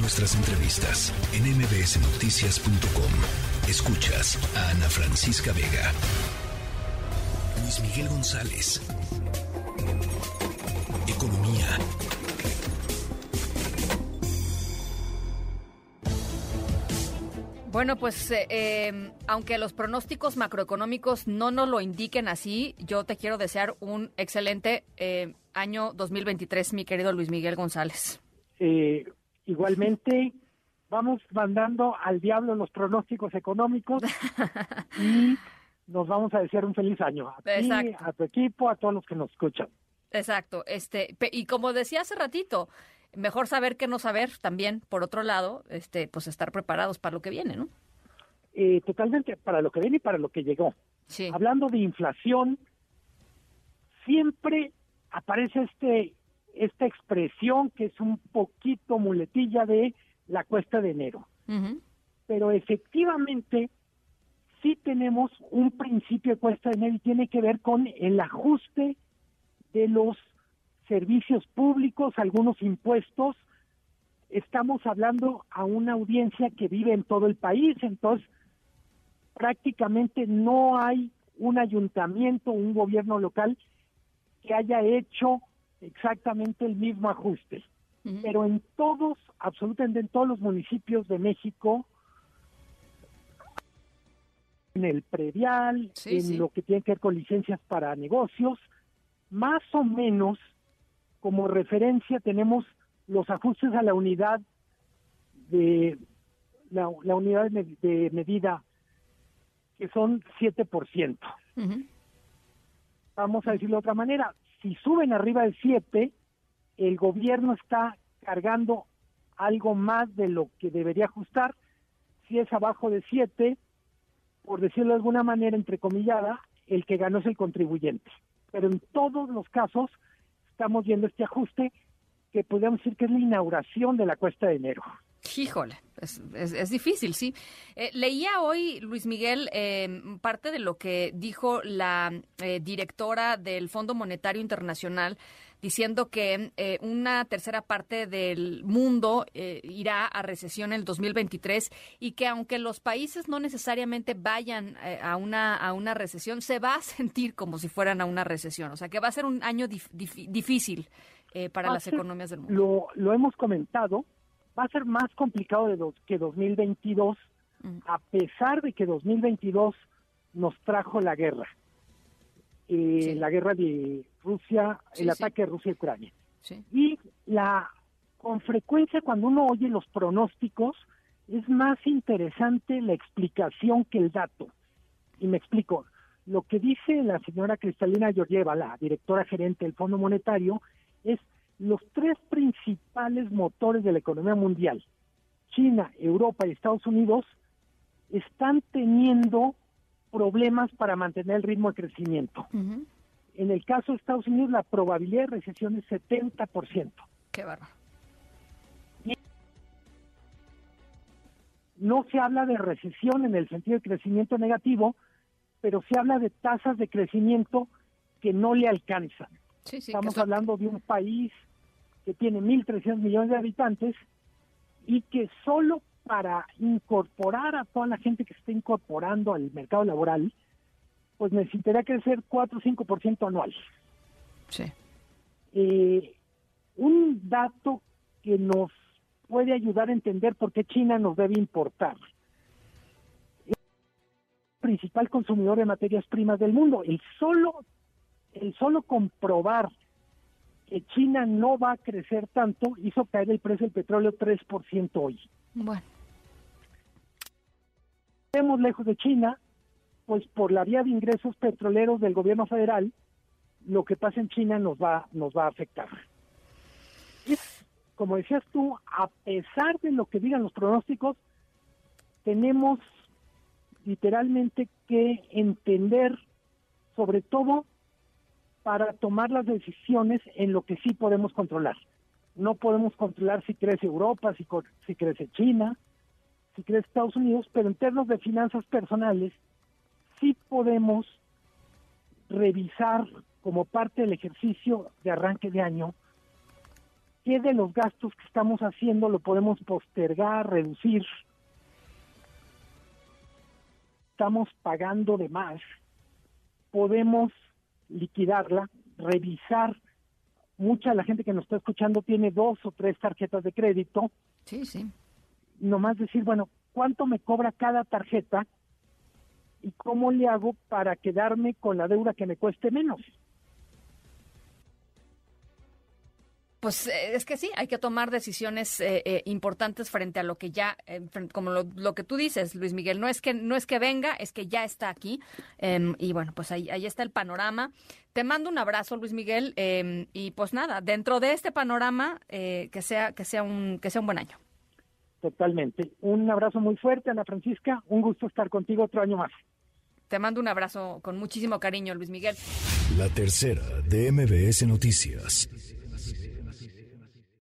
Nuestras entrevistas en mbsnoticias.com. Escuchas a Ana Francisca Vega. Luis Miguel González. Economía. Bueno, pues eh, eh, aunque los pronósticos macroeconómicos no nos lo indiquen así, yo te quiero desear un excelente eh, año 2023, mi querido Luis Miguel González. Igualmente, vamos mandando al diablo los pronósticos económicos y nos vamos a desear un feliz año a ti, a tu equipo, a todos los que nos escuchan. Exacto, este y como decía hace ratito, mejor saber que no saber también, por otro lado, este pues estar preparados para lo que viene, ¿no? Eh, totalmente, para lo que viene y para lo que llegó. Sí. Hablando de inflación, siempre aparece este esta expresión que es un poquito muletilla de la cuesta de enero. Pero efectivamente sí tenemos un principio de cuesta de enero y tiene que ver con el ajuste de los servicios públicos, algunos impuestos. Estamos hablando a una audiencia que vive en todo el país, entonces prácticamente no hay un ayuntamiento, un gobierno local que haya hecho exactamente el mismo ajuste. Pero en todos, absolutamente en todos los municipios de México, en el predial, en lo que tiene que ver con licencias para negocios, más o menos como referencia tenemos los ajustes a la unidad de la, unidad de, medida que son 7%. Vamos a decirlo de otra manera, si suben arriba del 7, el gobierno está cargando algo más de lo que debería ajustar. Si es abajo de 7, por decirlo de alguna manera, entrecomillada, el que ganó es el contribuyente. Pero en todos los casos estamos viendo este ajuste que podríamos decir que es la inauguración de la cuesta de enero. Híjole, es, difícil, sí. Eh, leía hoy, Luis Miguel, eh, parte de lo que dijo la eh, directora del Fondo Monetario Internacional, diciendo que una tercera parte del mundo irá a recesión en el 2023 y que aunque los países no necesariamente vayan a, una, a una recesión, se va a sentir como si fueran a una recesión. O sea, que va a ser un año difícil para las economías del mundo. Lo, lo hemos comentado va a ser más complicado de que 2022, mm. a pesar de que 2022 nos trajo la guerra, eh, la guerra de Rusia, el ataque de Rusia a Ucrania. Y la con frecuencia cuando uno oye los pronósticos es más interesante la explicación que el dato. Y me explico. Lo que dice la señora Cristalina Georgieva, la directora gerente del Fondo Monetario, es los tres principales motores de la economía mundial, China, Europa y Estados Unidos, están teniendo problemas para mantener el ritmo de crecimiento. En el caso de Estados Unidos, la probabilidad de recesión es 70%. Qué barba. No se habla de recesión en el sentido de crecimiento negativo, pero se habla de tasas de crecimiento que no le alcanzan. Estamos hablando de un país que tiene 1.300 millones de habitantes y que solo para incorporar a toda la gente que se está incorporando al mercado laboral, pues necesitaría crecer 4 o 5% anual. Sí. Eh, un dato que nos puede ayudar a entender por qué China nos debe importar. Es el principal consumidor de materias primas del mundo. El solo, el solo comprobar que China no va a crecer tanto hizo caer el precio del petróleo 3% hoy. Bueno. Estemos lejos de China, pues por la vía de ingresos petroleros del gobierno federal, lo que pasa en China nos va, nos va a afectar. como decías tú, a pesar de lo que digan los pronósticos, tenemos literalmente que entender sobre todo para tomar las decisiones en lo que sí podemos controlar. No podemos controlar si crece Europa, si, crece China, si crece Estados Unidos, pero en términos de finanzas personales sí podemos revisar como parte del ejercicio de arranque de año ¿qué de los gastos que estamos haciendo lo podemos postergar, reducir? Estamos pagando de más, podemos liquidarla, revisar. Mucha de la gente que nos está escuchando tiene dos o tres tarjetas de crédito. Sí, sí. Nomás decir, bueno, ¿cuánto me cobra cada tarjeta? ¿Y cómo le hago para quedarme con la deuda que me cueste menos? Pues eh, es que sí, hay que tomar decisiones eh, eh, importantes frente a lo que ya, como lo, que tú dices, Luis Miguel, no es que no es que venga, es que ya está aquí. Em, y bueno, pues ahí, ahí está el panorama. Te mando un abrazo, Luis Miguel, em, y pues nada, dentro de este panorama, que sea que sea un que sea un buen año. Totalmente. Un abrazo muy fuerte, Ana Francisca. Un gusto estar contigo otro año más. Te mando un abrazo con muchísimo cariño, Luis Miguel. La tercera de MBS Noticias.